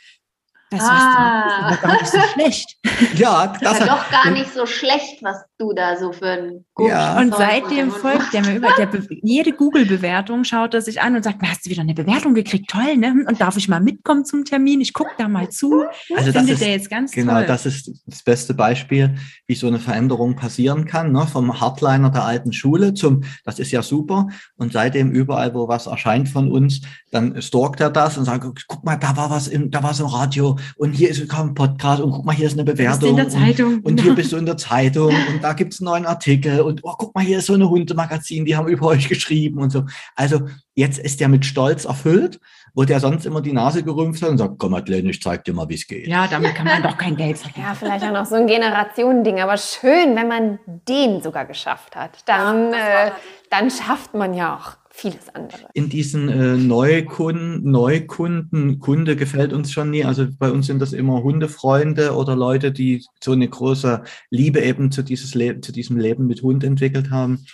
das ah. ist gar nicht so schlecht. (laughs) ja, das ist doch gar nicht so schlecht, was du da so für ein ja. Und seitdem folgt der mir über der (laughs) jede Google-Bewertung schaut er sich an und sagt, hast du wieder eine Bewertung gekriegt? Toll, ne? Und darf ich mal mitkommen zum Termin? Ich gucke da mal zu. Also das ist, der jetzt ganz genau, toll. das ist das beste Beispiel, wie so eine Veränderung passieren kann. Ne? Vom Hardliner der alten Schule zum, das ist ja super. Und seitdem überall, wo was erscheint von uns, dann stalkt er das und sagt, guck mal, da war was im, da war so ein Radio und hier ist ein Podcast und guck mal, hier ist eine Bewertung. in der Zeitung. Und, und hier (laughs) bist du in der Zeitung und da gibt es einen neuen Artikel und oh, guck mal, hier ist so eine Hundemagazin, die haben über euch geschrieben und so. Also jetzt ist der mit Stolz erfüllt, wo der sonst immer die Nase gerümpft hat und sagt, komm Madeleine, ich zeig dir mal, wie es geht. Ja, damit kann man doch kein Geld verdienen. Ja, vielleicht auch noch so ein Generationending, aber schön, wenn man den sogar geschafft hat. Dann, ja, äh, dann schafft man ja auch vieles andere. In diesen äh, Neukunden, Neukunden, Kunde gefällt uns schon nie. Also bei uns sind das immer Hundefreunde oder Leute, die so eine große Liebe eben zu, dieses Le zu diesem Leben mit Hund entwickelt haben.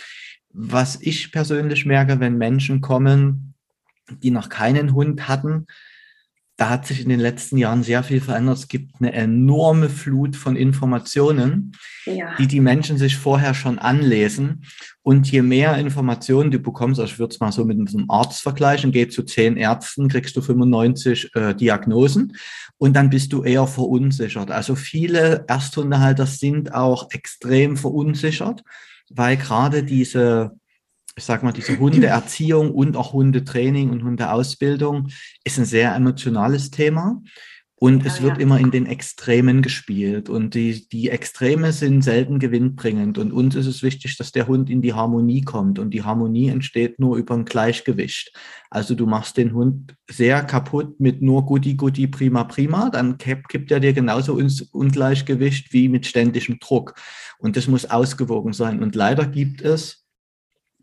Was ich persönlich merke, wenn Menschen kommen, die noch keinen Hund hatten, da hat sich in den letzten Jahren sehr viel verändert. Es gibt eine enorme Flut von Informationen, ja. die die Menschen sich vorher schon anlesen. Und je mehr Informationen du bekommst, also ich würde es mal so mit einem Arzt vergleichen, geh zu zehn Ärzten, kriegst du 95 äh, Diagnosen und dann bist du eher verunsichert. Also viele Ersthundehalter sind auch extrem verunsichert, weil gerade diese ich sag mal, diese Hundeerziehung und auch Hundetraining und Hundeausbildung ist ein sehr emotionales Thema. Und es wird ja. immer in den Extremen gespielt. Und die, die Extreme sind selten gewinnbringend. Und uns ist es wichtig, dass der Hund in die Harmonie kommt. Und die Harmonie entsteht nur über ein Gleichgewicht. Also du machst den Hund sehr kaputt mit nur Guti, Guti, Prima, Prima. Dann kippt er dir genauso ins Ungleichgewicht wie mit ständigem Druck. Und das muss ausgewogen sein. Und leider gibt es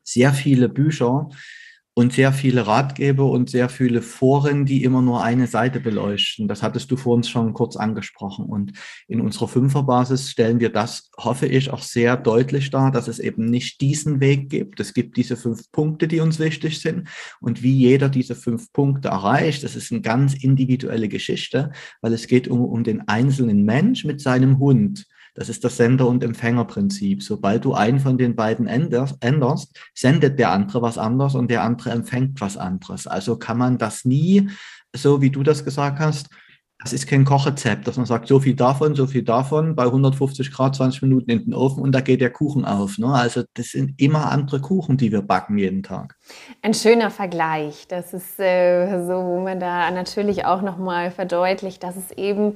sehr viele Bücher und sehr viele Ratgeber und sehr viele Foren, die immer nur eine Seite beleuchten. Das hattest du vor uns schon kurz angesprochen. Und in unserer Fünferbasis stellen wir das, hoffe ich, auch sehr deutlich dar, dass es eben nicht diesen Weg gibt. Es gibt diese fünf Punkte, die uns wichtig sind. Und wie jeder diese fünf Punkte erreicht, das ist eine ganz individuelle Geschichte, weil es geht um, um den einzelnen Mensch mit seinem Hund. Das ist das Sender- und Empfängerprinzip. Sobald du einen von den beiden änderst, sendet der andere was anderes und der andere empfängt was anderes. Also kann man das nie, so wie du das gesagt hast, Das ist kein Kochrezept, dass man sagt, so viel davon, so viel davon, bei 150 Grad 20 Minuten in den Ofen und da geht der Kuchen auf. Ne? Also das sind immer andere Kuchen, die wir backen jeden Tag. Ein schöner Vergleich. Das ist äh, so, wo man da natürlich auch nochmal verdeutlicht, dass es eben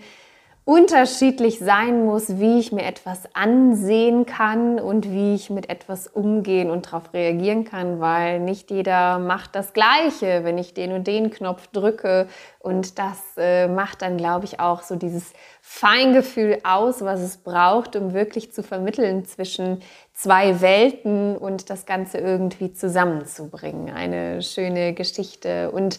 unterschiedlich sein muss, wie ich mir etwas ansehen kann und wie ich mit etwas umgehen und darauf reagieren kann, weil nicht jeder macht das Gleiche, wenn ich den und den Knopf drücke. Und das äh, macht dann, glaube ich, auch so dieses Feingefühl aus, was es braucht, um wirklich zu vermitteln zwischen zwei Welten und das Ganze irgendwie zusammenzubringen. Eine schöne Geschichte und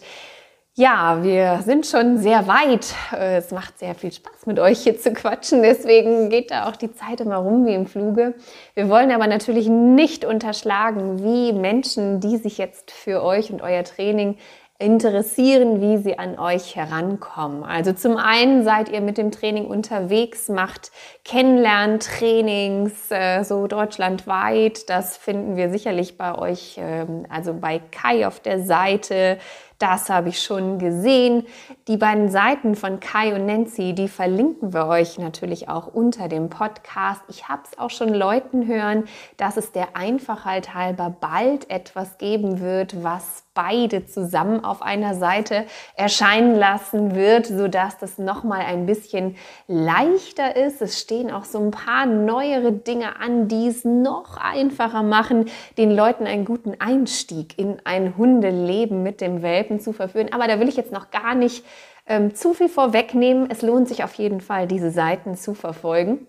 ja, wir sind schon sehr weit. Äh, es macht sehr viel Spaß, mit euch hier zu quatschen. Deswegen geht da auch die Zeit immer rum wie im Fluge. Wir wollen aber natürlich nicht unterschlagen, wie Menschen, die sich jetzt für euch und euer Training interessieren, wie sie an euch herankommen. Also zum einen seid ihr mit dem Training unterwegs, macht Kennenlerntrainings äh, so deutschlandweit. Das finden wir sicherlich bei euch, ähm, also bei Kai auf der Seite. Das habe ich schon gesehen. Die beiden Seiten von Kai und Nancy, die verlinken wir euch natürlich auch unter dem Podcast. Ich habe es auch schon Leuten hören, dass es der Einfachheit halber bald etwas geben wird, was beide zusammen auf einer Seite erscheinen lassen wird, sodass das nochmal ein bisschen leichter ist. Es stehen auch so ein paar neuere Dinge an, die es noch einfacher machen, den Leuten einen guten Einstieg in ein Hundeleben mit dem Welpen zu verführen. Aber da will ich jetzt noch gar nicht ähm, zu viel vorwegnehmen. Es lohnt sich auf jeden Fall, diese Seiten zu verfolgen.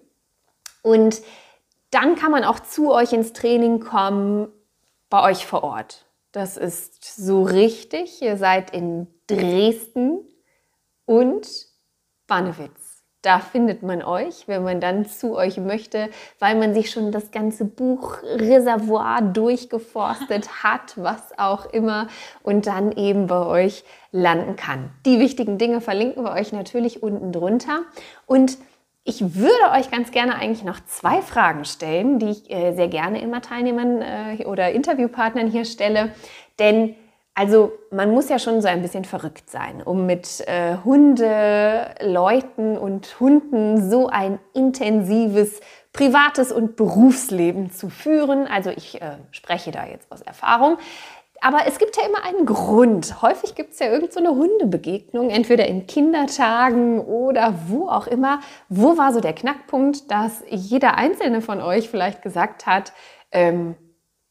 Und dann kann man auch zu euch ins Training kommen, bei euch vor Ort. Das ist so richtig. Ihr seid in Dresden und Bannewitz. Da findet man euch, wenn man dann zu euch möchte, weil man sich schon das ganze Buchreservoir durchgeforstet (laughs) hat, was auch immer, und dann eben bei euch landen kann. Die wichtigen Dinge verlinken wir euch natürlich unten drunter. Und ich würde euch ganz gerne eigentlich noch zwei Fragen stellen, die ich äh, sehr gerne immer Teilnehmern äh, oder Interviewpartnern hier stelle. Denn also man muss ja schon so ein bisschen verrückt sein, um mit äh, Hundeleuten und Hunden so ein intensives privates und Berufsleben zu führen. Also ich äh, spreche da jetzt aus Erfahrung. Aber es gibt ja immer einen Grund. Häufig gibt es ja irgendeine so Hundebegegnung, entweder in Kindertagen oder wo auch immer. Wo war so der Knackpunkt, dass jeder einzelne von euch vielleicht gesagt hat, ähm,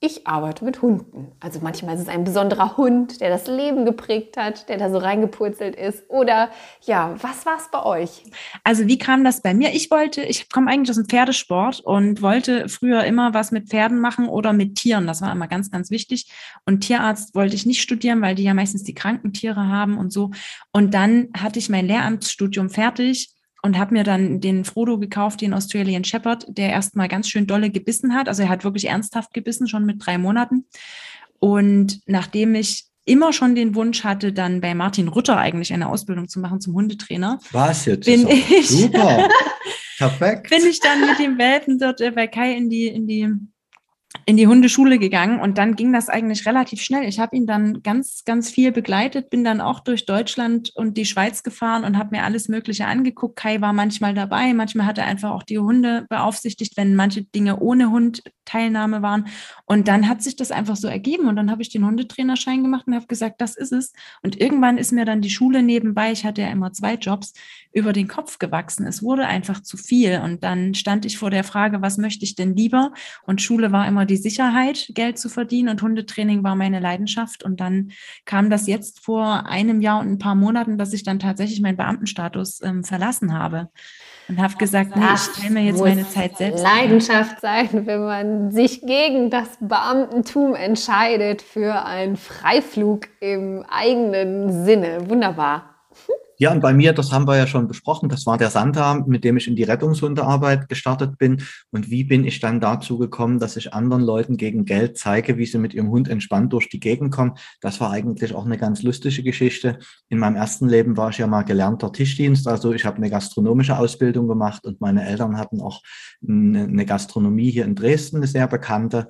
ich arbeite mit Hunden. Also manchmal ist es ein besonderer Hund, der das Leben geprägt hat, der da so reingepurzelt ist. Oder ja, was war es bei euch? Also wie kam das bei mir? Ich wollte, ich komme eigentlich aus dem Pferdesport und wollte früher immer was mit Pferden machen oder mit Tieren. Das war immer ganz, ganz wichtig. Und Tierarzt wollte ich nicht studieren, weil die ja meistens die kranken Tiere haben und so. Und dann hatte ich mein Lehramtsstudium fertig und habe mir dann den Frodo gekauft, den Australian Shepherd, der erstmal ganz schön dolle gebissen hat. Also er hat wirklich ernsthaft gebissen, schon mit drei Monaten. Und nachdem ich immer schon den Wunsch hatte, dann bei Martin Rutter eigentlich eine Ausbildung zu machen zum Hundetrainer. Was jetzt? Bin ich, super. (laughs) Perfekt. Bin ich dann mit dem Welpen dort äh, bei Kai in die, in die in die Hundeschule gegangen und dann ging das eigentlich relativ schnell. Ich habe ihn dann ganz, ganz viel begleitet, bin dann auch durch Deutschland und die Schweiz gefahren und habe mir alles Mögliche angeguckt. Kai war manchmal dabei, manchmal hat er einfach auch die Hunde beaufsichtigt, wenn manche Dinge ohne Hund Teilnahme waren. Und dann hat sich das einfach so ergeben und dann habe ich den Hundetrainerschein gemacht und habe gesagt, das ist es. Und irgendwann ist mir dann die Schule nebenbei, ich hatte ja immer zwei Jobs, über den Kopf gewachsen. Es wurde einfach zu viel und dann stand ich vor der Frage, was möchte ich denn lieber? Und Schule war immer die Sicherheit, Geld zu verdienen und Hundetraining war meine Leidenschaft. Und dann kam das jetzt vor einem Jahr und ein paar Monaten, dass ich dann tatsächlich meinen Beamtenstatus ähm, verlassen habe und habe gesagt, nee, ich teile mir jetzt meine Zeit selbst. Leidenschaft sein, wenn man sich gegen das Beamtentum entscheidet für einen Freiflug im eigenen Sinne. Wunderbar. Ja, und bei mir, das haben wir ja schon besprochen, das war der Santa, mit dem ich in die Rettungshundearbeit gestartet bin. Und wie bin ich dann dazu gekommen, dass ich anderen Leuten gegen Geld zeige, wie sie mit ihrem Hund entspannt durch die Gegend kommen? Das war eigentlich auch eine ganz lustige Geschichte. In meinem ersten Leben war ich ja mal gelernter Tischdienst, also ich habe eine gastronomische Ausbildung gemacht und meine Eltern hatten auch eine Gastronomie hier in Dresden, eine sehr bekannte.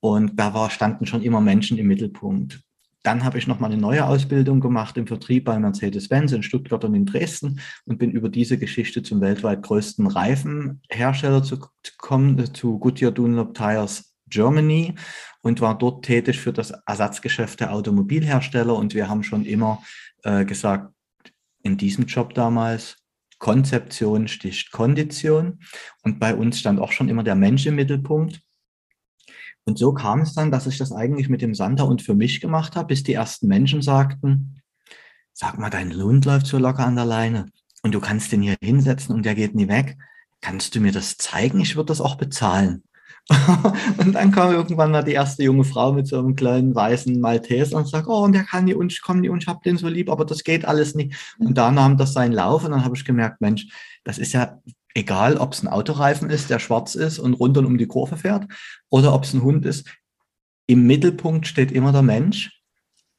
Und da war, standen schon immer Menschen im Mittelpunkt dann habe ich noch mal eine neue Ausbildung gemacht im Vertrieb bei Mercedes-Benz in Stuttgart und in Dresden und bin über diese Geschichte zum weltweit größten Reifenhersteller zu kommen, zu Goodyear Dunlop Tires Germany und war dort tätig für das Ersatzgeschäft der Automobilhersteller. Und wir haben schon immer äh, gesagt, in diesem Job damals, Konzeption sticht Kondition. Und bei uns stand auch schon immer der Mensch im Mittelpunkt. Und so kam es dann, dass ich das eigentlich mit dem Santa und für mich gemacht habe, bis die ersten Menschen sagten, sag mal, dein Hund läuft so locker an der Leine und du kannst den hier hinsetzen und der geht nie weg. Kannst du mir das zeigen? Ich würde das auch bezahlen. (laughs) und dann kam irgendwann mal die erste junge Frau mit so einem kleinen weißen Malteser und sagt, oh, und der kann nie und ich komme nie und ich habe den so lieb, aber das geht alles nicht. Und da nahm das seinen Lauf und dann habe ich gemerkt, Mensch, das ist ja egal, ob es ein Autoreifen ist, der schwarz ist und rundum um die Kurve fährt, oder ob es ein Hund ist. Im Mittelpunkt steht immer der Mensch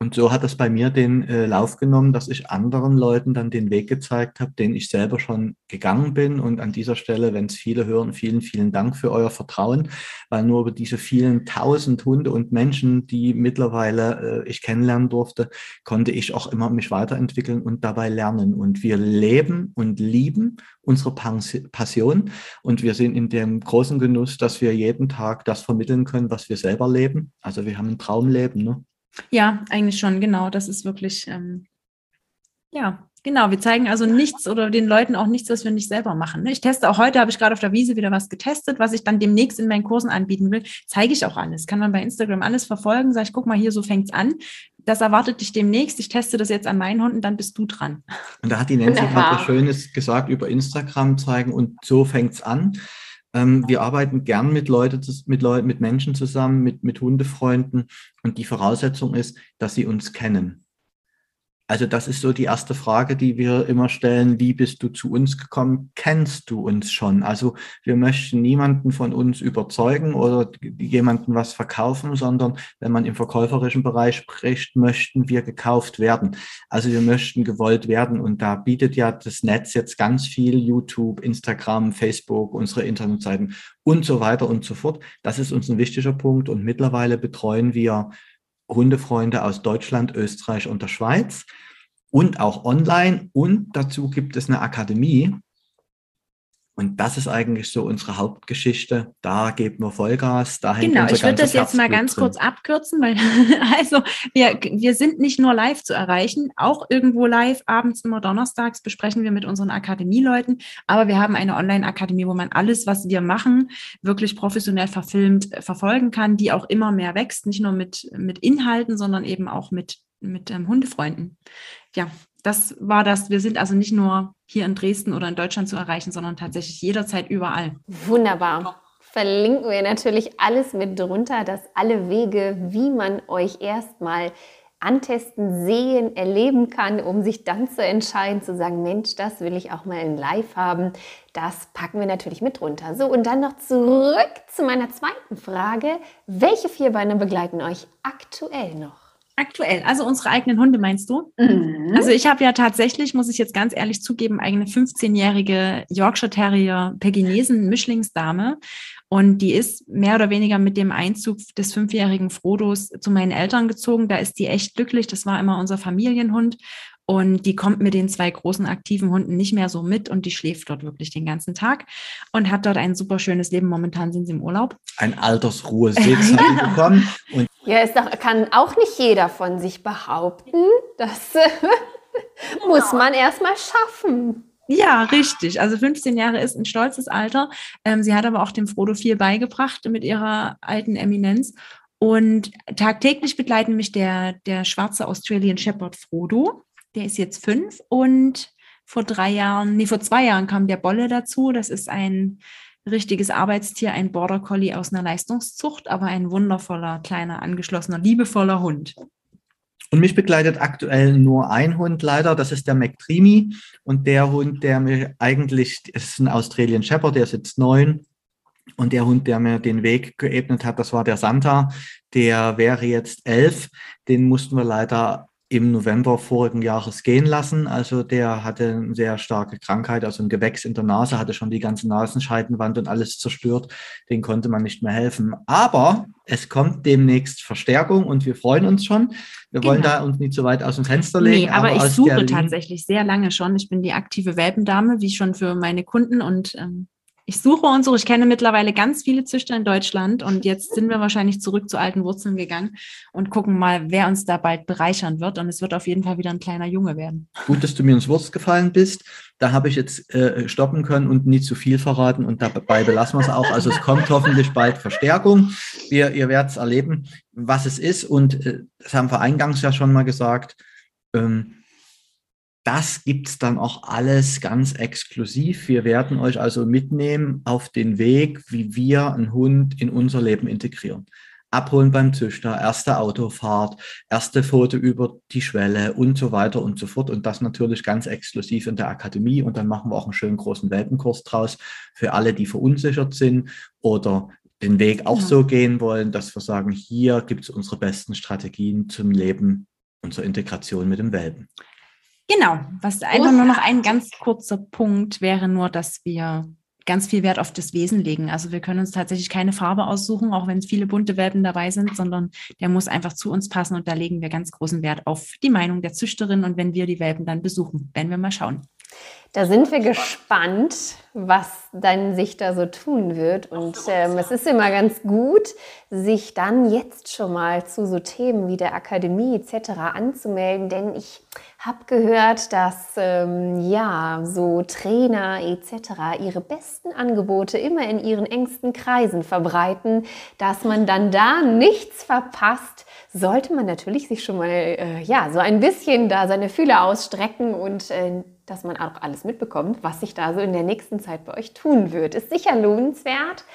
und so hat es bei mir den äh, Lauf genommen, dass ich anderen Leuten dann den Weg gezeigt habe, den ich selber schon gegangen bin. Und an dieser Stelle, wenn es viele hören, vielen, vielen Dank für euer Vertrauen, weil nur über diese vielen tausend Hunde und Menschen, die mittlerweile äh, ich kennenlernen durfte, konnte ich auch immer mich weiterentwickeln und dabei lernen. Und wir leben und lieben unsere Passion und wir sind in dem großen Genuss, dass wir jeden Tag das vermitteln können, was wir selber leben. Also wir haben ein Traumleben. Ne? Ja, eigentlich schon, genau. Das ist wirklich, ähm, ja, genau. Wir zeigen also nichts oder den Leuten auch nichts, was wir nicht selber machen. Ne? Ich teste auch heute, habe ich gerade auf der Wiese wieder was getestet, was ich dann demnächst in meinen Kursen anbieten will. Zeige ich auch alles. Kann man bei Instagram alles verfolgen. Sag ich, guck mal hier, so fängt's an. Das erwartet dich demnächst. Ich teste das jetzt an meinen Hunden, dann bist du dran. Und da hat die Nancy gerade was Schönes gesagt über Instagram zeigen und so fängt's an. Ähm, wir arbeiten gern mit Leuten, mit Leuten, mit Menschen zusammen, mit, mit Hundefreunden. Und die Voraussetzung ist, dass sie uns kennen. Also das ist so die erste Frage, die wir immer stellen. Wie bist du zu uns gekommen? Kennst du uns schon? Also wir möchten niemanden von uns überzeugen oder jemanden was verkaufen, sondern wenn man im verkäuferischen Bereich spricht, möchten wir gekauft werden. Also wir möchten gewollt werden. Und da bietet ja das Netz jetzt ganz viel, YouTube, Instagram, Facebook, unsere Internetseiten und so weiter und so fort. Das ist uns ein wichtiger Punkt. Und mittlerweile betreuen wir Hundefreunde aus Deutschland, Österreich und der Schweiz und auch online. Und dazu gibt es eine Akademie. Und das ist eigentlich so unsere Hauptgeschichte. Da geben wir Vollgas. Da genau, ich würde das jetzt mal ganz drin. kurz abkürzen, weil (laughs) also wir, wir sind nicht nur live zu erreichen, auch irgendwo live, abends immer donnerstags besprechen wir mit unseren Akademieleuten. Aber wir haben eine Online-Akademie, wo man alles, was wir machen, wirklich professionell verfilmt äh, verfolgen kann, die auch immer mehr wächst, nicht nur mit, mit Inhalten, sondern eben auch mit, mit ähm, Hundefreunden ja, das war das. Wir sind also nicht nur hier in Dresden oder in Deutschland zu erreichen, sondern tatsächlich jederzeit überall. Wunderbar. Verlinken wir natürlich alles mit drunter, dass alle Wege, wie man euch erstmal antesten, sehen, erleben kann, um sich dann zu entscheiden, zu sagen, Mensch, das will ich auch mal in Live haben. Das packen wir natürlich mit drunter. So, und dann noch zurück zu meiner zweiten Frage. Welche Vierbeine begleiten euch aktuell noch? Aktuell, also unsere eigenen Hunde meinst du? Mhm. Also ich habe ja tatsächlich, muss ich jetzt ganz ehrlich zugeben, eigene 15-jährige Yorkshire Terrier Pekinesen Mischlingsdame und die ist mehr oder weniger mit dem Einzug des fünfjährigen Frodos zu meinen Eltern gezogen. Da ist die echt glücklich. Das war immer unser Familienhund. Und die kommt mit den zwei großen aktiven Hunden nicht mehr so mit und die schläft dort wirklich den ganzen Tag und hat dort ein super schönes Leben. Momentan sind sie im Urlaub. Ein Altersruhesitz hat sie (laughs) bekommen. Und ja, ist doch, kann auch nicht jeder von sich behaupten. Das (laughs) muss man erstmal schaffen. Ja, richtig. Also 15 Jahre ist ein stolzes Alter. Ähm, sie hat aber auch dem Frodo viel beigebracht mit ihrer alten Eminenz. Und tagtäglich begleiten mich der, der schwarze Australian Shepherd Frodo. Der ist jetzt fünf und vor drei Jahren, nee, vor zwei Jahren kam der Bolle dazu. Das ist ein richtiges Arbeitstier, ein Border Collie aus einer Leistungszucht, aber ein wundervoller, kleiner, angeschlossener, liebevoller Hund. Und mich begleitet aktuell nur ein Hund leider, das ist der McDreamy. Und der Hund, der mir eigentlich, ist ein Australian Shepherd, der ist jetzt neun. Und der Hund, der mir den Weg geebnet hat, das war der Santa. Der wäre jetzt elf. Den mussten wir leider im November vorigen Jahres gehen lassen. Also der hatte eine sehr starke Krankheit, also ein Gewächs in der Nase, hatte schon die ganze Nasenscheidenwand und alles zerstört. Den konnte man nicht mehr helfen. Aber es kommt demnächst Verstärkung und wir freuen uns schon. Wir genau. wollen da uns nicht so weit aus dem Fenster legen. Nee, aber, aber ich suche tatsächlich sehr lange schon. Ich bin die aktive Welpendame, wie schon für meine Kunden und ähm, ich suche und suche. Ich kenne mittlerweile ganz viele Züchter in Deutschland und jetzt sind wir wahrscheinlich zurück zu alten Wurzeln gegangen und gucken mal, wer uns da bald bereichern wird. Und es wird auf jeden Fall wieder ein kleiner Junge werden. Gut, dass du mir ins Wurst gefallen bist. Da habe ich jetzt äh, stoppen können und nicht zu viel verraten und dabei belassen wir es auch. Also es kommt hoffentlich bald Verstärkung. Wir, ihr werdet es erleben, was es ist. Und äh, das haben wir eingangs ja schon mal gesagt. Ähm, das gibt's dann auch alles ganz exklusiv. Wir werden euch also mitnehmen auf den Weg, wie wir einen Hund in unser Leben integrieren. Abholen beim Züchter, erste Autofahrt, erste Foto über die Schwelle und so weiter und so fort. Und das natürlich ganz exklusiv in der Akademie. Und dann machen wir auch einen schönen großen Welpenkurs draus für alle, die verunsichert sind oder den Weg auch ja. so gehen wollen, dass wir sagen, hier gibt es unsere besten Strategien zum Leben und zur Integration mit dem Welpen. Genau, was einfach nur noch ein ganz kurzer Punkt wäre nur, dass wir ganz viel Wert auf das Wesen legen. Also wir können uns tatsächlich keine Farbe aussuchen, auch wenn es viele bunte Welpen dabei sind, sondern der muss einfach zu uns passen und da legen wir ganz großen Wert auf die Meinung der Züchterin und wenn wir die Welpen dann besuchen, werden wir mal schauen. Da sind wir gespannt, was dann sich da so tun wird. Und ähm, es ist immer ganz gut, sich dann jetzt schon mal zu so Themen wie der Akademie etc. anzumelden, denn ich habe gehört, dass ähm, ja so Trainer etc. ihre besten Angebote immer in ihren engsten Kreisen verbreiten, dass man dann da nichts verpasst sollte man natürlich sich schon mal äh, ja so ein bisschen da seine Fühler ausstrecken und äh, dass man auch alles mitbekommt, was sich da so in der nächsten Zeit bei euch tun wird. Ist sicher lohnenswert.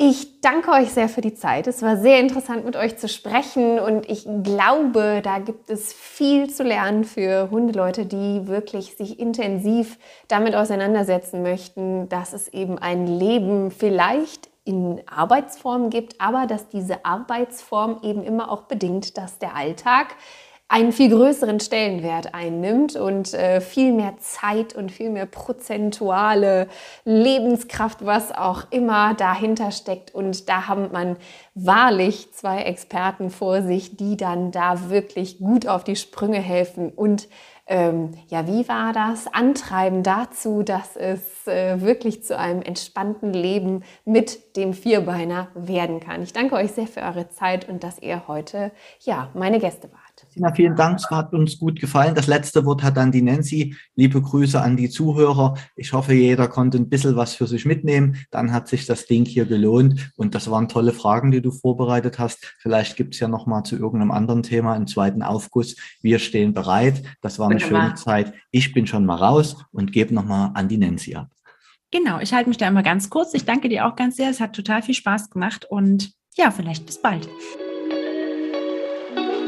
Ich danke euch sehr für die Zeit. Es war sehr interessant, mit euch zu sprechen und ich glaube, da gibt es viel zu lernen für Hundeleute, die wirklich sich intensiv damit auseinandersetzen möchten, dass es eben ein Leben vielleicht in Arbeitsform gibt, aber dass diese Arbeitsform eben immer auch bedingt, dass der Alltag einen viel größeren Stellenwert einnimmt und äh, viel mehr Zeit und viel mehr prozentuale Lebenskraft, was auch immer dahinter steckt. Und da haben man wahrlich zwei Experten vor sich, die dann da wirklich gut auf die Sprünge helfen und ähm, ja, wie war das? Antreiben dazu, dass es äh, wirklich zu einem entspannten Leben mit dem Vierbeiner werden kann. Ich danke euch sehr für eure Zeit und dass ihr heute ja meine Gäste wart. Tina, vielen Dank. Es hat uns gut gefallen. Das letzte Wort hat dann die Nancy. Liebe Grüße an die Zuhörer. Ich hoffe, jeder konnte ein bisschen was für sich mitnehmen. Dann hat sich das Ding hier gelohnt. Und das waren tolle Fragen, die du vorbereitet hast. Vielleicht gibt es ja noch mal zu irgendeinem anderen Thema einen zweiten Aufguss. Wir stehen bereit. Das war eine Wunderbar. schöne Zeit. Ich bin schon mal raus und gebe noch mal an die Nancy ab. Genau, ich halte mich da immer ganz kurz. Ich danke dir auch ganz sehr. Es hat total viel Spaß gemacht und ja, vielleicht bis bald.